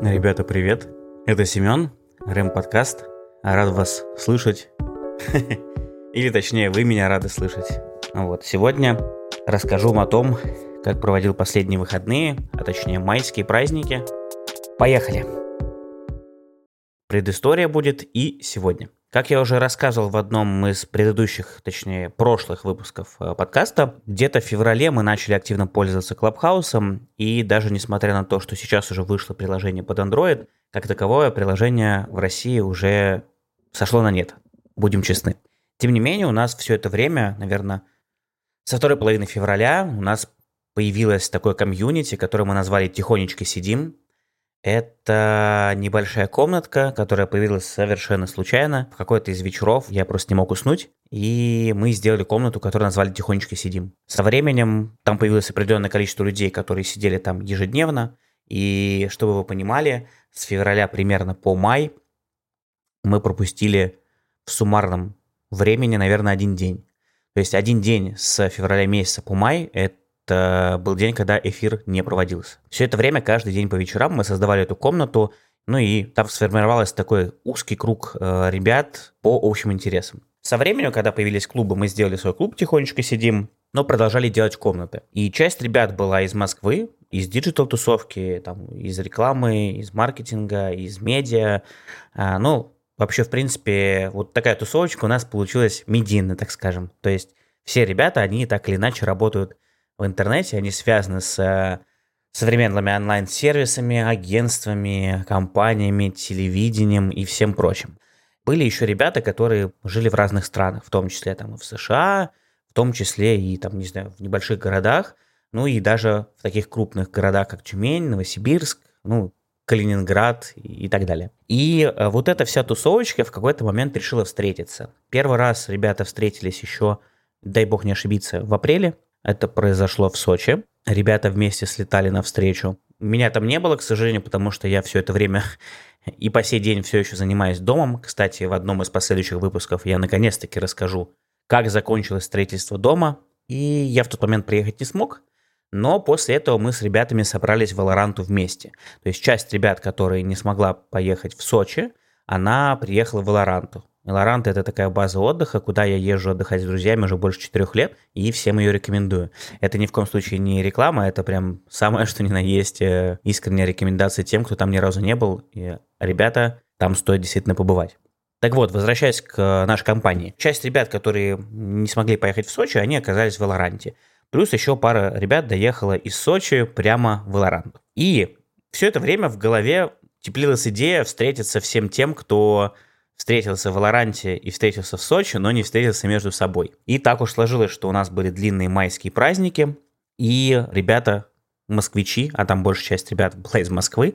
Ребята, привет! Это Семен, Рэм Подкаст. Рад вас слышать. Или точнее, вы меня рады слышать. Вот, сегодня расскажу вам о том, как проводил последние выходные, а точнее майские праздники. Поехали! Предыстория будет и сегодня. Как я уже рассказывал в одном из предыдущих, точнее, прошлых выпусков э, подкаста, где-то в феврале мы начали активно пользоваться Клабхаусом, и даже несмотря на то, что сейчас уже вышло приложение под Android, как таковое приложение в России уже сошло на нет, будем честны. Тем не менее, у нас все это время, наверное, со второй половины февраля у нас появилось такое комьюнити, которое мы назвали «Тихонечко сидим», это небольшая комнатка, которая появилась совершенно случайно. В какой-то из вечеров я просто не мог уснуть. И мы сделали комнату, которую назвали «Тихонечко сидим». Со временем там появилось определенное количество людей, которые сидели там ежедневно. И чтобы вы понимали, с февраля примерно по май мы пропустили в суммарном времени, наверное, один день. То есть один день с февраля месяца по май – это это был день, когда эфир не проводился. Все это время, каждый день по вечерам мы создавали эту комнату, ну и там сформировался такой узкий круг э, ребят по общим интересам. Со временем, когда появились клубы, мы сделали свой клуб «Тихонечко сидим», но продолжали делать комнаты. И часть ребят была из Москвы, из digital-тусовки, там, из рекламы, из маркетинга, из медиа. А, ну, вообще, в принципе, вот такая тусовочка у нас получилась медийная, так скажем. То есть все ребята, они так или иначе работают в интернете, они связаны с э, современными онлайн-сервисами, агентствами, компаниями, телевидением и всем прочим. Были еще ребята, которые жили в разных странах, в том числе там и в США, в том числе и там, не знаю, в небольших городах, ну и даже в таких крупных городах, как Тюмень, Новосибирск, ну, Калининград и так далее. И э, вот эта вся тусовочка в какой-то момент решила встретиться. Первый раз ребята встретились еще, дай бог не ошибиться, в апреле это произошло в Сочи. Ребята вместе слетали навстречу. Меня там не было, к сожалению, потому что я все это время и по сей день все еще занимаюсь домом. Кстати, в одном из последующих выпусков я наконец-таки расскажу, как закончилось строительство дома. И я в тот момент приехать не смог, но после этого мы с ребятами собрались в Валоранту вместе. То есть часть ребят, которые не смогла поехать в Сочи, она приехала в Валоранту. Лорант – это такая база отдыха, куда я езжу отдыхать с друзьями уже больше четырех лет, и всем ее рекомендую. Это ни в коем случае не реклама, это прям самое, что ни на есть э, искренняя рекомендация тем, кто там ни разу не был. И, ребята, там стоит действительно побывать. Так вот, возвращаясь к нашей компании. Часть ребят, которые не смогли поехать в Сочи, они оказались в Валоранте. Плюс еще пара ребят доехала из Сочи прямо в Валорант. И все это время в голове теплилась идея встретиться всем тем, кто встретился в Валоранте и встретился в Сочи, но не встретился между собой. И так уж сложилось, что у нас были длинные майские праздники, и ребята, москвичи, а там большая часть ребят была из Москвы,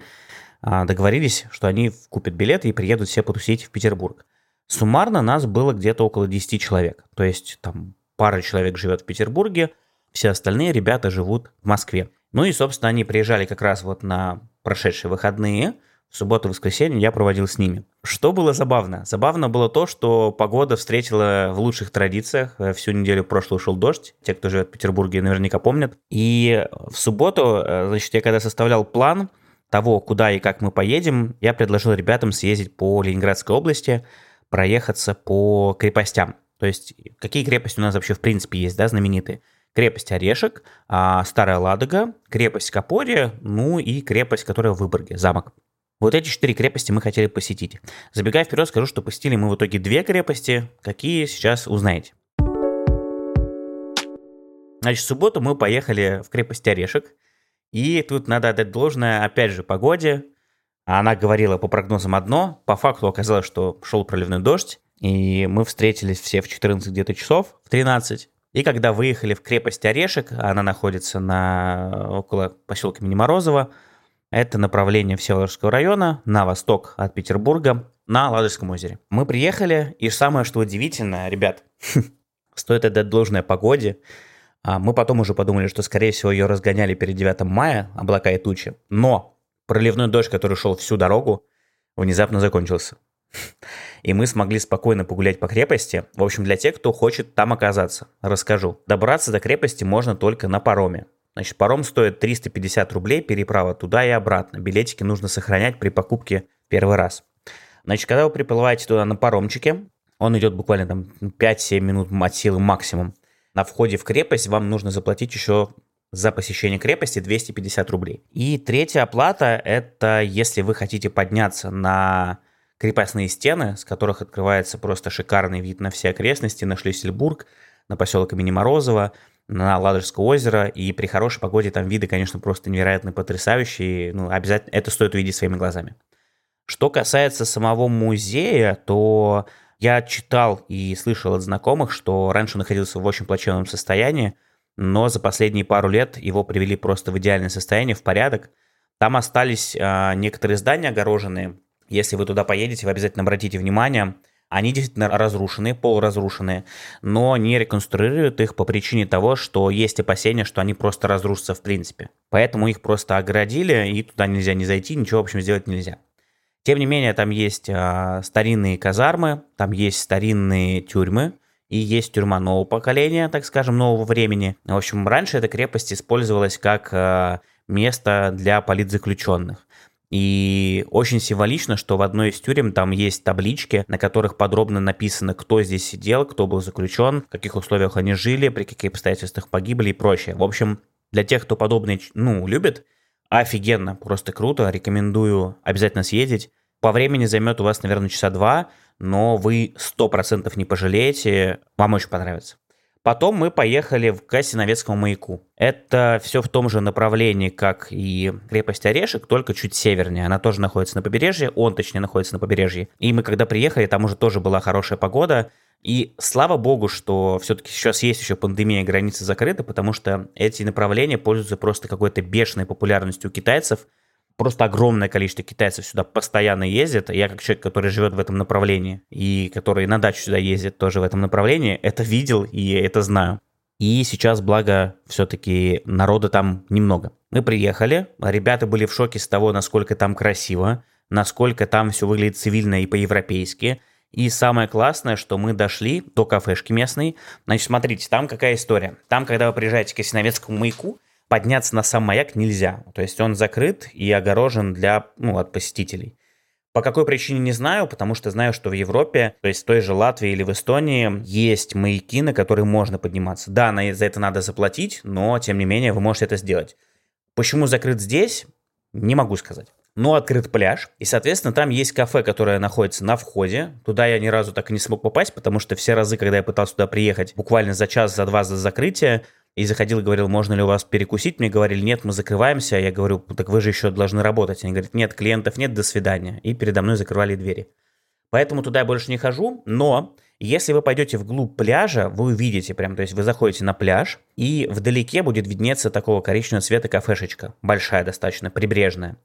а, договорились, что они купят билеты и приедут все потусить в Петербург. Суммарно нас было где-то около 10 человек. То есть там пара человек живет в Петербурге, все остальные ребята живут в Москве. Ну и, собственно, они приезжали как раз вот на прошедшие выходные – субботу воскресенье я проводил с ними. Что было забавно? Забавно было то, что погода встретила в лучших традициях. Э, всю неделю прошлую шел дождь. Те, кто живет в Петербурге, наверняка помнят. И в субботу, э, значит, я когда составлял план того, куда и как мы поедем, я предложил ребятам съездить по Ленинградской области, проехаться по крепостям. То есть, какие крепости у нас вообще в принципе есть, да, знаменитые? Крепость Орешек, а, Старая Ладога, крепость Капория, ну и крепость, которая в Выборге, замок. Вот эти четыре крепости мы хотели посетить. Забегая вперед, скажу, что посетили мы в итоге две крепости. Какие, сейчас узнаете. Значит, в субботу мы поехали в крепость Орешек. И тут надо отдать должное, опять же, погоде. Она говорила по прогнозам одно, по факту оказалось, что шел проливной дождь, и мы встретились все в 14 где-то часов, в 13. И когда выехали в крепость Орешек, она находится на, около поселка Миниморозово, это направление Всеволожского района на восток от Петербурга на Ладожском озере. Мы приехали, и самое, что удивительно, ребят, стоит отдать должное погоде. А, мы потом уже подумали, что, скорее всего, ее разгоняли перед 9 мая, облака и тучи. Но проливной дождь, который шел всю дорогу, внезапно закончился. И мы смогли спокойно погулять по крепости. В общем, для тех, кто хочет там оказаться, расскажу. Добраться до крепости можно только на пароме. Значит, паром стоит 350 рублей, переправа туда и обратно. Билетики нужно сохранять при покупке первый раз. Значит, когда вы приплываете туда на паромчике, он идет буквально там 5-7 минут от силы максимум. На входе в крепость вам нужно заплатить еще за посещение крепости 250 рублей. И третья оплата – это если вы хотите подняться на крепостные стены, с которых открывается просто шикарный вид на все окрестности, на Шлиссельбург, на поселок имени Морозова, на Ладожское озеро, и при хорошей погоде там виды, конечно, просто невероятно потрясающие, ну, обязательно это стоит увидеть своими глазами. Что касается самого музея, то я читал и слышал от знакомых, что раньше находился в очень плачевном состоянии, но за последние пару лет его привели просто в идеальное состояние, в порядок. Там остались э, некоторые здания огороженные. Если вы туда поедете, вы обязательно обратите внимание. Они действительно разрушенные, полуразрушенные, но не реконструируют их по причине того, что есть опасения, что они просто разрушатся в принципе. Поэтому их просто оградили, и туда нельзя не зайти, ничего, в общем, сделать нельзя. Тем не менее, там есть а, старинные казармы, там есть старинные тюрьмы, и есть тюрьма нового поколения, так скажем, нового времени. В общем, раньше эта крепость использовалась как а, место для политзаключенных. И очень символично, что в одной из тюрем там есть таблички, на которых подробно написано, кто здесь сидел, кто был заключен, в каких условиях они жили, при каких обстоятельствах погибли и прочее. В общем, для тех, кто подобные, ну, любит, Офигенно, просто круто, рекомендую обязательно съездить. По времени займет у вас, наверное, часа два, но вы 100% не пожалеете, вам очень понравится. Потом мы поехали в Кассиновецкому маяку. Это все в том же направлении, как и крепость Орешек, только чуть севернее. Она тоже находится на побережье, он точнее находится на побережье. И мы когда приехали, там уже тоже была хорошая погода, и слава богу, что все-таки сейчас есть еще пандемия, границы закрыты, потому что эти направления пользуются просто какой-то бешеной популярностью у китайцев. Просто огромное количество китайцев сюда постоянно ездит. Я как человек, который живет в этом направлении и который на дачу сюда ездит тоже в этом направлении, это видел и это знаю. И сейчас, благо, все-таки народа там немного. Мы приехали, ребята были в шоке с того, насколько там красиво, насколько там все выглядит цивильно и по-европейски – и самое классное, что мы дошли до кафешки местной. Значит, смотрите, там какая история. Там, когда вы приезжаете к Осиновецкому маяку, подняться на сам маяк нельзя. То есть он закрыт и огорожен для, ну, от посетителей. По какой причине не знаю, потому что знаю, что в Европе, то есть в той же Латвии или в Эстонии, есть маяки, на которые можно подниматься. Да, на, за это надо заплатить, но тем не менее вы можете это сделать. Почему закрыт здесь, не могу сказать но открыт пляж. И, соответственно, там есть кафе, которое находится на входе. Туда я ни разу так и не смог попасть, потому что все разы, когда я пытался туда приехать, буквально за час, за два за закрытия, и заходил и говорил, можно ли у вас перекусить, мне говорили, нет, мы закрываемся. Я говорю, так вы же еще должны работать. Они говорят, нет, клиентов нет, до свидания. И передо мной закрывали двери. Поэтому туда я больше не хожу, но если вы пойдете вглубь пляжа, вы увидите прям, то есть вы заходите на пляж, и вдалеке будет виднеться такого коричневого цвета кафешечка, большая достаточно, прибрежная.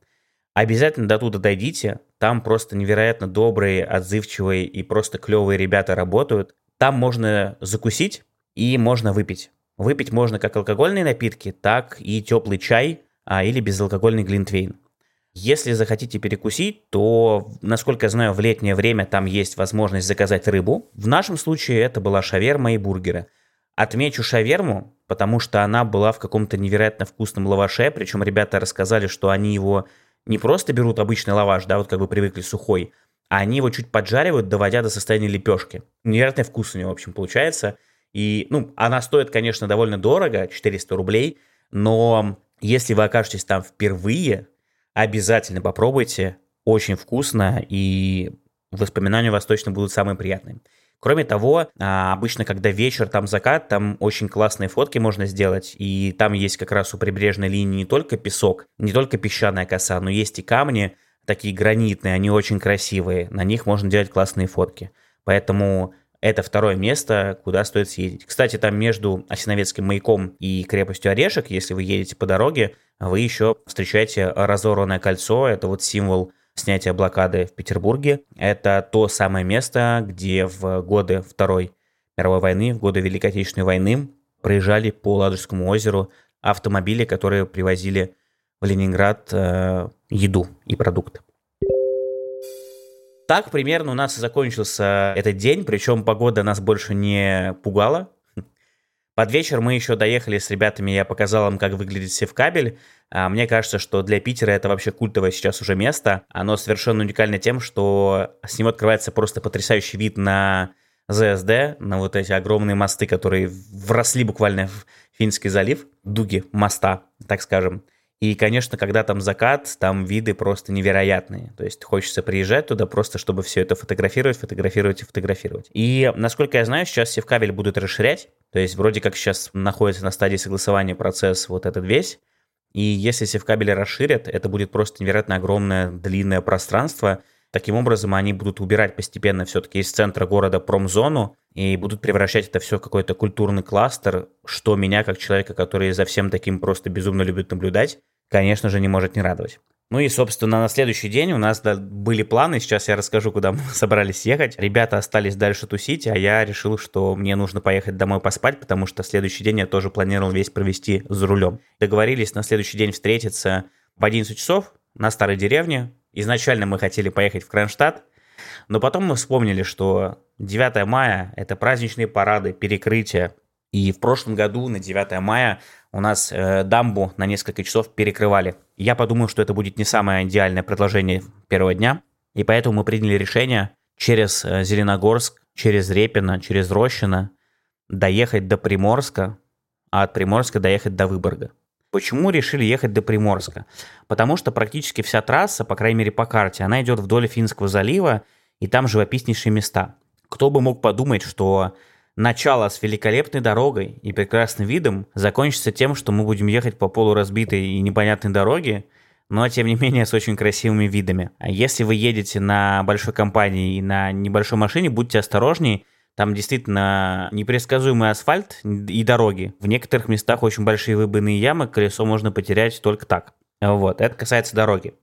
Обязательно до туда дойдите, там просто невероятно добрые, отзывчивые и просто клевые ребята работают. Там можно закусить и можно выпить. Выпить можно как алкогольные напитки, так и теплый чай а, или безалкогольный глинтвейн. Если захотите перекусить, то, насколько я знаю, в летнее время там есть возможность заказать рыбу. В нашем случае это была шаверма и бургеры. Отмечу шаверму, потому что она была в каком-то невероятно вкусном лаваше, причем ребята рассказали, что они его не просто берут обычный лаваш, да, вот как вы привыкли сухой, а они его чуть поджаривают, доводя до состояния лепешки. Невероятный вкус у него, в общем, получается. И, ну, она стоит, конечно, довольно дорого, 400 рублей, но если вы окажетесь там впервые, обязательно попробуйте. Очень вкусно, и воспоминания у вас точно будут самые приятные. Кроме того, а, обычно, когда вечер, там закат, там очень классные фотки можно сделать, и там есть как раз у прибрежной линии не только песок, не только песчаная коса, но есть и камни, такие гранитные, они очень красивые, на них можно делать классные фотки. Поэтому это второе место, куда стоит съездить. Кстати, там между Осиновецким маяком и крепостью Орешек, если вы едете по дороге, вы еще встречаете разорванное кольцо. Это вот символ снятия блокады в Петербурге. Это то самое место, где в годы Второй мировой войны, в годы Великой Отечественной войны проезжали по Ладожскому озеру автомобили, которые привозили в Ленинград э, еду и продукты. Так примерно у нас и закончился этот день, причем погода нас больше не пугала. Под вечер мы еще доехали с ребятами, я показал им, как выглядит севкабель. А, мне кажется, что для Питера это вообще культовое сейчас уже место. Оно совершенно уникально тем, что с него открывается просто потрясающий вид на ЗСД, на вот эти огромные мосты, которые вросли буквально в Финский залив, дуги моста, так скажем. И, конечно, когда там закат, там виды просто невероятные. То есть хочется приезжать туда просто, чтобы все это фотографировать, фотографировать и фотографировать. И, насколько я знаю, сейчас Севкабель будут расширять. То есть вроде как сейчас находится на стадии согласования процесс вот этот весь. И если Севкабель расширят, это будет просто невероятно огромное длинное пространство. Таким образом, они будут убирать постепенно все-таки из центра города промзону и будут превращать это все в какой-то культурный кластер, что меня, как человека, который за всем таким просто безумно любит наблюдать, конечно же, не может не радовать. Ну и, собственно, на следующий день у нас были планы. Сейчас я расскажу, куда мы собрались ехать. Ребята остались дальше тусить, а я решил, что мне нужно поехать домой поспать, потому что следующий день я тоже планировал весь провести за рулем. Договорились на следующий день встретиться в 11 часов на старой деревне. Изначально мы хотели поехать в Кронштадт, но потом мы вспомнили, что 9 мая – это праздничные парады, перекрытия. И в прошлом году на 9 мая у нас э, дамбу на несколько часов перекрывали. Я подумал, что это будет не самое идеальное предложение первого дня, и поэтому мы приняли решение через э, Зеленогорск, через Репино, через Рощино доехать до Приморска, а от Приморска доехать до Выборга. Почему решили ехать до Приморска? Потому что практически вся трасса, по крайней мере по карте, она идет вдоль Финского залива, и там живописнейшие места. Кто бы мог подумать, что начало с великолепной дорогой и прекрасным видом закончится тем, что мы будем ехать по полуразбитой и непонятной дороге, но тем не менее с очень красивыми видами. А если вы едете на большой компании и на небольшой машине, будьте осторожнее, там действительно непредсказуемый асфальт и дороги. В некоторых местах очень большие выбойные ямы, колесо можно потерять только так. Вот, это касается дороги.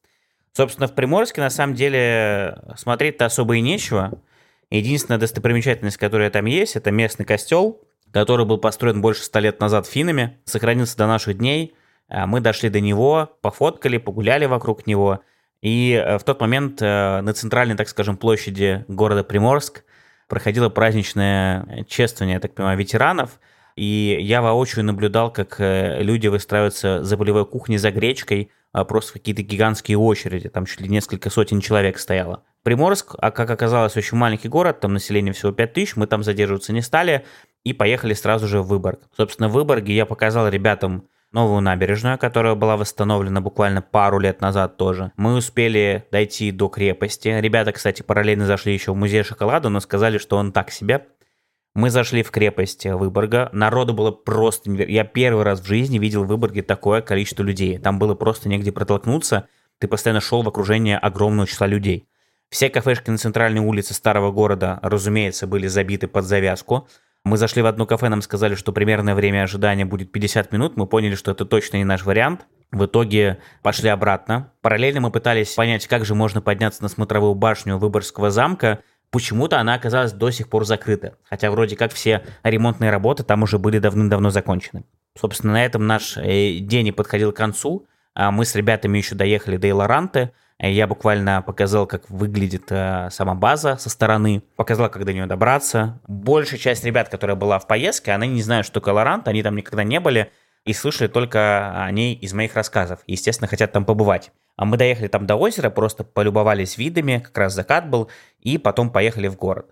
Собственно, в Приморске на самом деле смотреть-то особо и нечего. Единственная достопримечательность, которая там есть, это местный костел, который был построен больше ста лет назад финами, сохранился до наших дней. А мы дошли до него, пофоткали, погуляли вокруг него. И э, в тот момент э, на центральной, так скажем, площади города Приморск проходило праздничное чествование, я так понимаю, ветеранов. И я воочию наблюдал, как э, люди выстраиваются за полевой кухней за гречкой, а просто какие-то гигантские очереди, там чуть ли несколько сотен человек стояло. Приморск, а как оказалось, очень маленький город, там население всего 5000, мы там задерживаться не стали и поехали сразу же в Выборг. Собственно, в Выборге я показал ребятам новую набережную, которая была восстановлена буквально пару лет назад тоже. Мы успели дойти до крепости. Ребята, кстати, параллельно зашли еще в музей шоколада, но сказали, что он так себе. Мы зашли в крепость Выборга. Народу было просто... Я первый раз в жизни видел в Выборге такое количество людей. Там было просто негде протолкнуться. Ты постоянно шел в окружении огромного числа людей. Все кафешки на центральной улице старого города, разумеется, были забиты под завязку. Мы зашли в одно кафе, нам сказали, что примерное время ожидания будет 50 минут. Мы поняли, что это точно не наш вариант. В итоге пошли обратно. Параллельно мы пытались понять, как же можно подняться на смотровую башню Выборгского замка – почему-то она оказалась до сих пор закрыта. Хотя вроде как все ремонтные работы там уже были давным-давно закончены. Собственно, на этом наш э, день и подходил к концу. А мы с ребятами еще доехали до Илоранты. Э, я буквально показал, как выглядит э, сама база со стороны, показал, как до нее добраться. Большая часть ребят, которая была в поездке, они не знают, что такое Лорант, они там никогда не были и слышали только о ней из моих рассказов. Естественно, хотят там побывать. А мы доехали там до озера, просто полюбовались видами, как раз закат был, и потом поехали в город.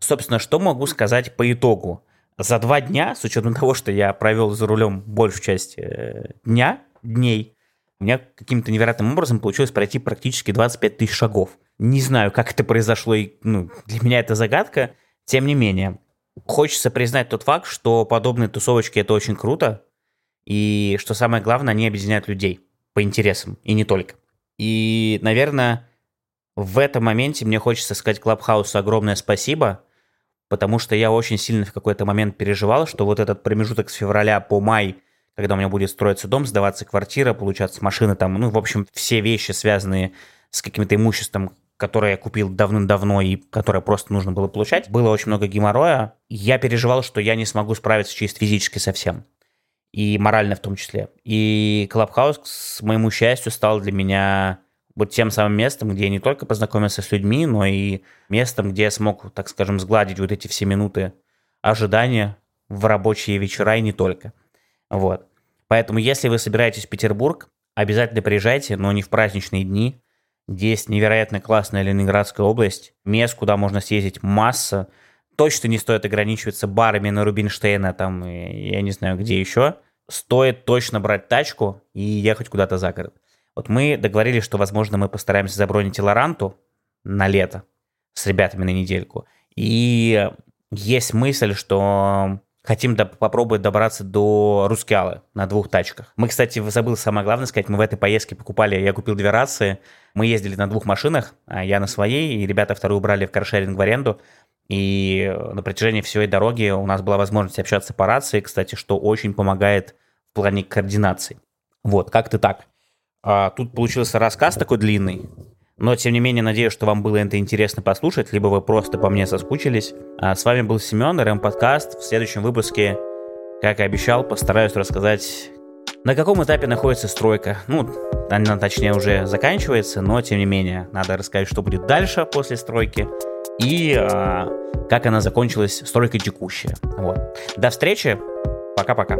Собственно, что могу сказать по итогу? За два дня, с учетом того, что я провел за рулем большую часть э, дня, дней, у меня каким-то невероятным образом получилось пройти практически 25 тысяч шагов. Не знаю, как это произошло, и ну, для меня это загадка. Тем не менее, Хочется признать тот факт, что подобные тусовочки это очень круто, и что самое главное, они объединяют людей по интересам, и не только. И, наверное, в этом моменте мне хочется сказать Клабхаусу огромное спасибо, потому что я очень сильно в какой-то момент переживал, что вот этот промежуток с февраля по май, когда у меня будет строиться дом, сдаваться квартира, получаться машины там, ну, в общем, все вещи, связанные с каким-то имуществом, которое я купил давным-давно и которое просто нужно было получать, было очень много геморроя. Я переживал, что я не смогу справиться чисто физически совсем. И морально в том числе. И Клабхаус, к моему счастью, стал для меня вот тем самым местом, где я не только познакомился с людьми, но и местом, где я смог, так скажем, сгладить вот эти все минуты ожидания в рабочие вечера и не только. Вот. Поэтому, если вы собираетесь в Петербург, обязательно приезжайте, но не в праздничные дни. Здесь невероятно классная Ленинградская область. Мест, куда можно съездить, масса. Точно не стоит ограничиваться барами на Рубинштейна, там, я не знаю, где еще. Стоит точно брать тачку и ехать куда-то за город. Вот мы договорились, что, возможно, мы постараемся забронить Лоранту на лето с ребятами на недельку. И есть мысль, что хотим до, попробовать добраться до Рускеалы на двух тачках. Мы, кстати, забыл самое главное сказать, мы в этой поездке покупали, я купил две рации, мы ездили на двух машинах, а я на своей, и ребята вторую брали в каршеринг в аренду, и на протяжении всей дороги у нас была возможность общаться по рации, кстати, что очень помогает в плане координации. Вот, как-то так. А, тут получился рассказ такой длинный, но, тем не менее, надеюсь, что вам было это интересно послушать, либо вы просто по мне соскучились. А с вами был Семен, РМ Подкаст. В следующем выпуске, как и обещал, постараюсь рассказать, на каком этапе находится стройка. Ну, она, точнее, уже заканчивается, но, тем не менее, надо рассказать, что будет дальше после стройки и а, как она закончилась, стройка текущая. Вот. До встречи. Пока-пока.